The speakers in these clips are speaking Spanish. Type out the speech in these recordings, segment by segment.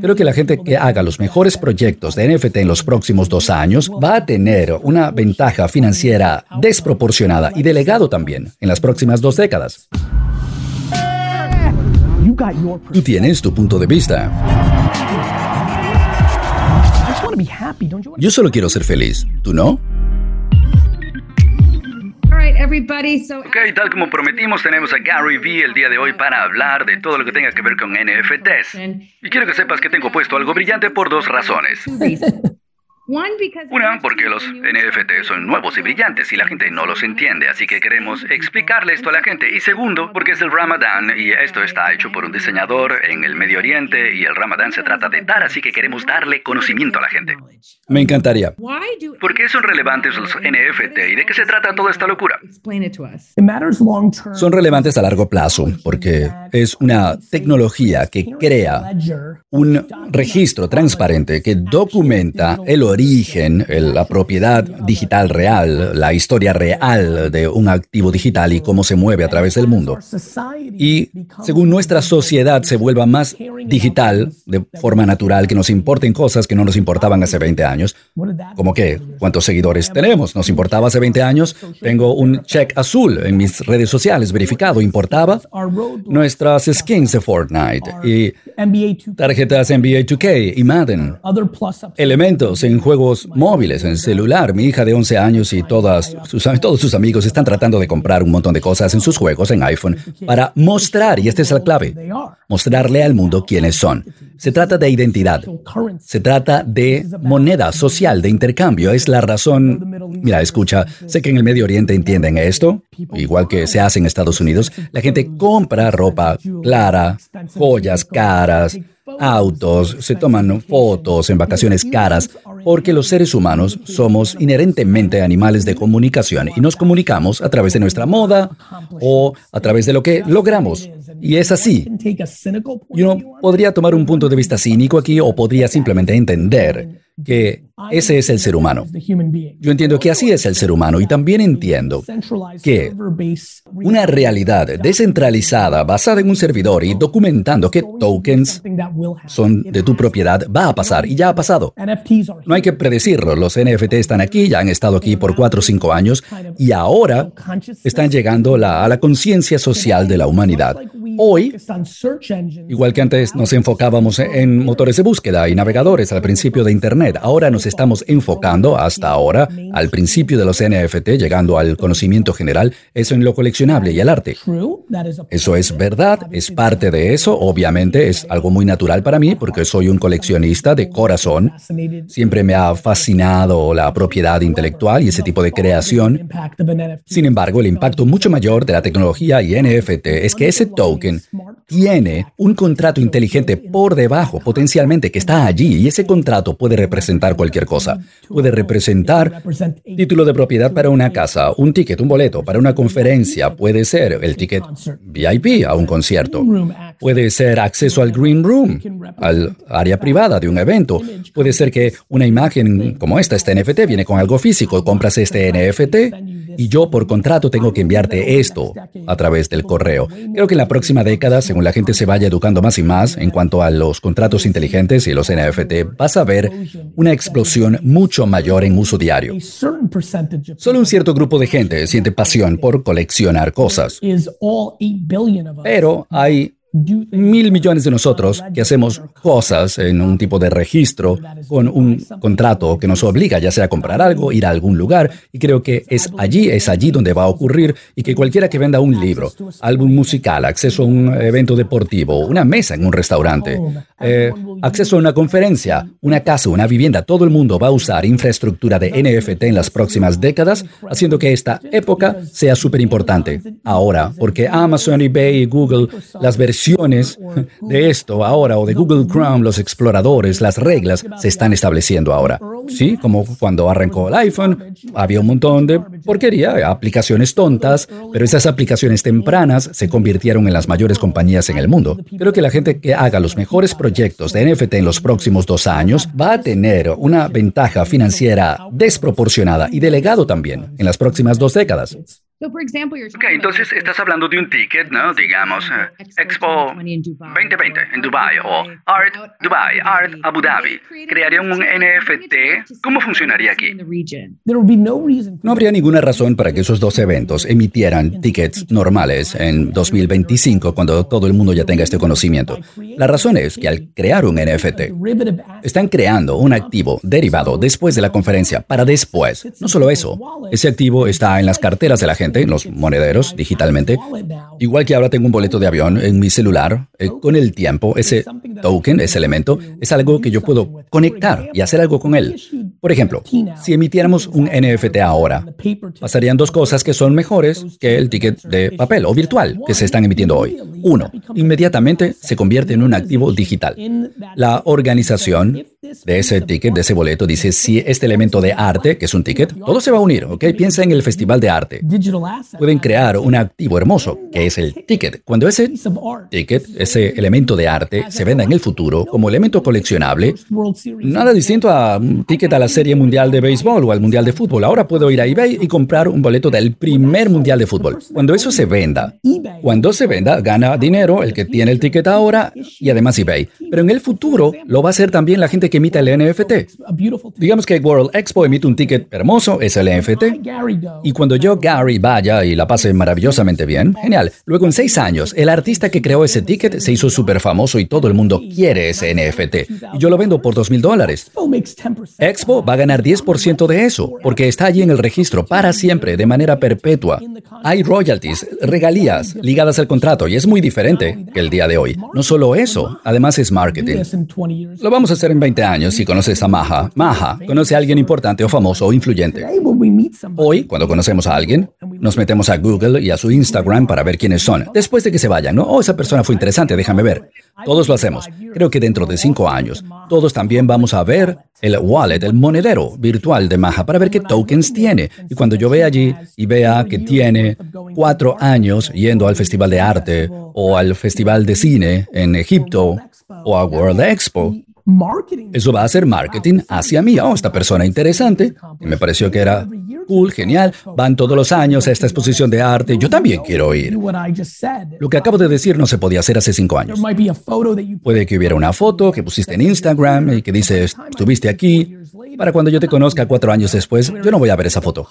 Creo que la gente que haga los mejores proyectos de NFT en los próximos dos años va a tener una ventaja financiera desproporcionada y delegado también en las próximas dos décadas. Tú tienes tu punto de vista. Yo solo quiero ser feliz. ¿Tú no? Ok, tal como prometimos, tenemos a Gary Vee el día de hoy para hablar de todo lo que tenga que ver con NFTs. Y quiero que sepas que tengo puesto algo brillante por dos razones. Una, porque los NFT son nuevos y brillantes y la gente no los entiende, así que queremos explicarle esto a la gente. Y segundo, porque es el Ramadán y esto está hecho por un diseñador en el Medio Oriente y el Ramadán se trata de dar, así que queremos darle conocimiento a la gente. Me encantaría. ¿Por qué son relevantes los NFT y de qué se trata toda esta locura? Son relevantes a largo plazo porque es una tecnología que crea un registro transparente que documenta el origen, la propiedad digital real, la historia real de un activo digital y cómo se mueve a través del mundo. Y según nuestra sociedad se vuelva más digital de forma natural, que nos importen cosas que no nos importaban hace 20 años, como que cuántos seguidores tenemos, nos importaba hace 20 años, tengo un check azul en mis redes sociales verificado, importaba nuestras skins de Fortnite y tarjetas NBA 2K y Madden, elementos en juegos móviles, en celular. Mi hija de 11 años y todos sus amigos están tratando de comprar un montón de cosas en sus juegos en iPhone para mostrar, y esta es la clave, mostrarle al mundo quiénes son. Se trata de identidad. Se trata de moneda social, de intercambio. Es la razón. Mira, escucha, sé que en el Medio Oriente entienden esto, igual que se hace en Estados Unidos. La gente compra ropa clara, joyas caras, autos, se toman fotos en vacaciones caras, porque los seres humanos somos inherentemente animales de comunicación y nos comunicamos a través de nuestra moda o a través de lo que logramos. Y es así. Uno podría tomar un punto de vista cínico aquí o podría simplemente entender que ese es el ser humano. Yo entiendo que así es el ser humano y también entiendo que una realidad descentralizada basada en un servidor y documentando que tokens son de tu propiedad va a pasar y ya ha pasado. No hay que predecirlo, los NFT están aquí, ya han estado aquí por cuatro o cinco años y ahora están llegando a la conciencia social de la humanidad. Hoy, igual que antes nos enfocábamos en motores de búsqueda y navegadores al principio de Internet, ahora nos estamos enfocando hasta ahora al principio de los NFT, llegando al conocimiento general, eso en lo coleccionable y el arte. Eso es verdad, es parte de eso, obviamente es algo muy natural para mí porque soy un coleccionista de corazón. Siempre me ha fascinado la propiedad intelectual y ese tipo de creación. Sin embargo, el impacto mucho mayor de la tecnología y NFT es que ese token tiene un contrato inteligente por debajo, potencialmente, que está allí, y ese contrato puede representar cualquier cosa. Puede representar título de propiedad para una casa, un ticket, un boleto para una conferencia, puede ser el ticket VIP a un concierto, puede ser acceso al green room, al área privada de un evento, puede ser que una imagen como esta, este NFT, viene con algo físico, compras este NFT y yo por contrato tengo que enviarte esto a través del correo. Creo que en la próxima década, según la gente se vaya educando más y más en cuanto a los contratos inteligentes y los NFT, vas a ver una explosión mucho mayor en uso diario. Solo un cierto grupo de gente siente pasión por coleccionar cosas. Pero hay mil millones de nosotros que hacemos cosas en un tipo de registro con un contrato que nos obliga ya sea a comprar algo, ir a algún lugar, y creo que es allí, es allí donde va a ocurrir y que cualquiera que venda un libro, álbum musical, acceso a un evento deportivo, una mesa en un restaurante, eh, acceso a una conferencia, una casa, una vivienda, todo el mundo va a usar infraestructura de NFT en las próximas décadas, haciendo que esta época sea súper importante. Ahora, porque Amazon, eBay y Google, las versiones de esto ahora o de Google Chrome, los exploradores, las reglas se están estableciendo ahora. Sí, como cuando arrancó el iPhone, había un montón de porquería, aplicaciones tontas, pero esas aplicaciones tempranas se convirtieron en las mayores compañías en el mundo. Creo que la gente que haga los mejores proyectos de NFT en los próximos dos años va a tener una ventaja financiera desproporcionada y delegado también en las próximas dos décadas. Ok, entonces estás hablando de un ticket, ¿no? Digamos, eh, Expo 2020 en Dubai o Art Dubai, Art Abu Dhabi. ¿Crearían un NFT? ¿Cómo funcionaría aquí? No habría ninguna razón para que esos dos eventos emitieran tickets normales en 2025 cuando todo el mundo ya tenga este conocimiento. La razón es que al crear un NFT, están creando un activo derivado después de la conferencia para después. No solo eso, ese activo está en las carteras de la gente los monederos, digitalmente. Igual que ahora tengo un boleto de avión en mi celular, eh, con el tiempo, ese token, ese elemento, es algo que yo puedo conectar y hacer algo con él. Por ejemplo, si emitiéramos un NFT ahora, pasarían dos cosas que son mejores que el ticket de papel o virtual que se están emitiendo hoy. Uno, inmediatamente se convierte en un activo digital. La organización de ese ticket, de ese boleto, dice si este elemento de arte, que es un ticket, todo se va a unir, ¿ok? Piensa en el Festival de Arte. Pueden crear un activo hermoso, que es el ticket. Cuando ese ticket, ese elemento de arte, se venda en el futuro como elemento coleccionable, nada distinto a un ticket a la Serie Mundial de Béisbol o al Mundial de Fútbol. Ahora puedo ir a eBay y comprar un boleto del primer Mundial de Fútbol. Cuando eso se venda, cuando se venda, gana dinero el que tiene el ticket ahora y además eBay. Pero en el futuro lo va a hacer también la gente que emite el NFT. Digamos que World Expo emite un ticket hermoso, es el NFT. Y cuando yo, Gary, vaya y la pase maravillosamente bien, genial. Luego en seis años, el artista que creó ese ticket se hizo súper famoso y todo el mundo quiere ese NFT. Y yo lo vendo por dos mil dólares. Expo va a ganar 10% de eso, porque está allí en el registro para siempre, de manera perpetua. Hay royalties, regalías ligadas al contrato y es muy diferente que el día de hoy. No solo eso, además es marketing. Lo vamos a hacer en 20 años si conoces a Maha. Maha conoce a alguien importante o famoso o influyente. Hoy, cuando conocemos a alguien, nos metemos a Google y a su Instagram para ver quiénes son. Después de que se vayan, ¿no? Oh, esa persona fue interesante, déjame ver. Todos lo hacemos. Creo que dentro de cinco años, todos también vamos a ver el wallet, el monedero virtual de Maha para ver qué tokens tiene. Y cuando yo vea allí y vea que tiene cuatro años yendo al Festival de Arte o al Festival de Cine en Egipto o a World Expo, eso va a ser marketing hacia mí. Oh, esta persona interesante. Y me pareció que era cool, genial. Van todos los años a esta exposición de arte. Yo también quiero ir. Lo que acabo de decir no se podía hacer hace cinco años. Puede que hubiera una foto que pusiste en Instagram y que dice, estuviste aquí. Para cuando yo te conozca cuatro años después, yo no voy a ver esa foto.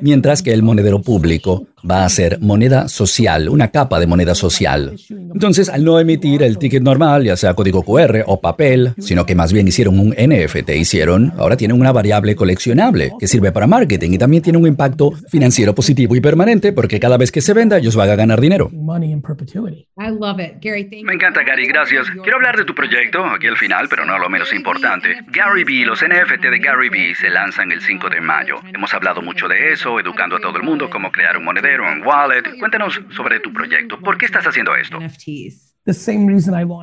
Mientras que el monedero público va a ser moneda social, una capa de moneda social. Entonces, al no emitir el ticket normal, ya sea código QR o papel, sino que más bien hicieron un NFT, hicieron, ahora tienen una variable coleccionable que sirve para marketing y también tiene un impacto financiero positivo y permanente porque cada vez que se venda ellos van a ganar dinero. Me encanta, Gary, gracias. Quiero hablar de tu proyecto aquí al final, pero no lo menos importante. Gary B, los NFT de Gary B se lanzan el 5 de mayo. Hemos hablado mucho de eso, educando a todo el mundo cómo crear un monedero, un wallet. Cuéntanos sobre tu proyecto. ¿Por qué estás haciendo esto?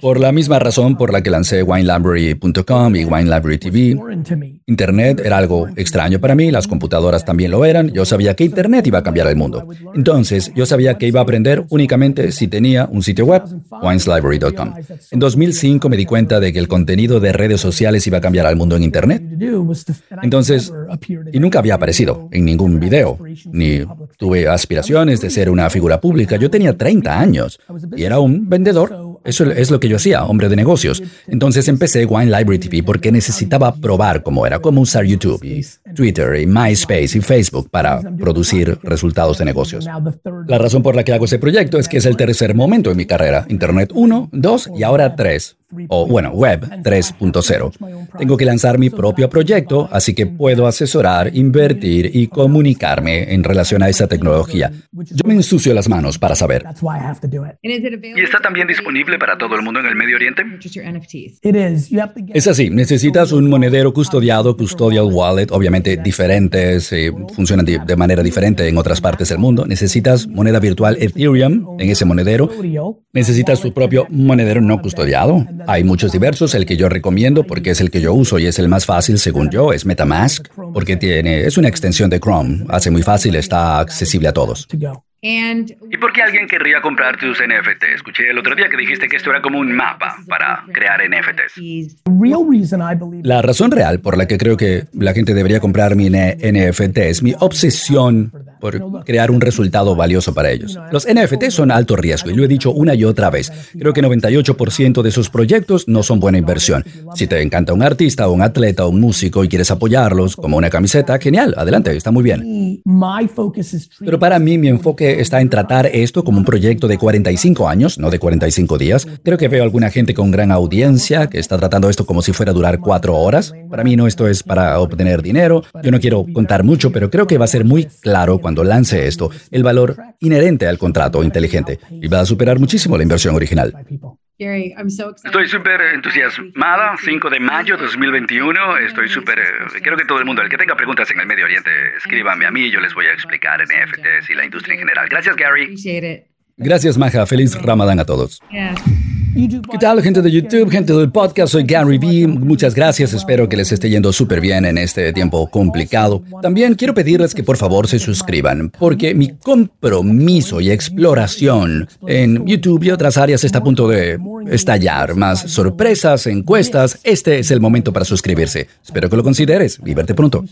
Por la misma razón por la que lancé WineLibrary.com y WineLibrary TV. Internet era algo extraño para mí, las computadoras también lo eran, yo sabía que Internet iba a cambiar el mundo. Entonces, yo sabía que iba a aprender únicamente si tenía un sitio web, wineslibrary.com. En 2005 me di cuenta de que el contenido de redes sociales iba a cambiar al mundo en Internet. Entonces, y nunca había aparecido en ningún video, ni tuve aspiraciones de ser una figura pública. Yo tenía 30 años y era un vendedor eso es lo que yo hacía, hombre de negocios. Entonces empecé Wine Library TV porque necesitaba probar cómo era, cómo usar YouTube Twitter y MySpace y Facebook para producir resultados de negocios. La razón por la que hago ese proyecto es que es el tercer momento en mi carrera. Internet 1, 2 y ahora 3 o bueno, Web 3.0. Tengo que lanzar mi propio proyecto, así que puedo asesorar, invertir y comunicarme en relación a esa tecnología. Yo me ensucio las manos para saber. ¿Y está también disponible para todo el mundo en el Medio Oriente? Es así, necesitas un monedero custodiado, custodial wallet, obviamente diferentes, eh, funcionan de manera diferente en otras partes del mundo. Necesitas moneda virtual Ethereum en ese monedero. Necesitas tu propio monedero no custodiado. Hay muchos diversos, el que yo recomiendo porque es el que yo uso y es el más fácil según yo, es MetaMask, porque tiene, es una extensión de Chrome, hace muy fácil, está accesible a todos. ¿Y por qué alguien querría comprar tus NFT? Escuché el otro día que dijiste que esto era como un mapa para crear NFTs. La razón real por la que creo que la gente debería comprar mi NFT es mi obsesión por crear un resultado valioso para ellos. Los NFT son alto riesgo y lo he dicho una y otra vez. Creo que 98% de esos proyectos no son buena inversión. Si te encanta un artista o un atleta o un músico y quieres apoyarlos como una camiseta, genial, adelante, está muy bien. Pero para mí mi enfoque está en tratar esto como un proyecto de 45 años, no de 45 días. Creo que veo alguna gente con gran audiencia que está tratando esto como si fuera a durar cuatro horas. Para mí no esto es para obtener dinero. Yo no quiero contar mucho, pero creo que va a ser muy claro cuando lance esto el valor inherente al contrato inteligente y va a superar muchísimo la inversión original. Estoy súper entusiasmada. 5 de mayo 2021. Estoy súper. Creo que todo el mundo, el que tenga preguntas en el Medio Oriente, escríbanme a mí y yo les voy a explicar NFTs y la industria en general. Gracias, Gary. Gracias, Maja. Feliz Ramadán a todos. ¿Qué tal, gente de YouTube, gente del podcast? Soy Gary Vee. Muchas gracias. Espero que les esté yendo súper bien en este tiempo complicado. También quiero pedirles que por favor se suscriban, porque mi compromiso y exploración en YouTube y otras áreas está a punto de estallar. Más sorpresas, encuestas. Este es el momento para suscribirse. Espero que lo consideres y verte pronto.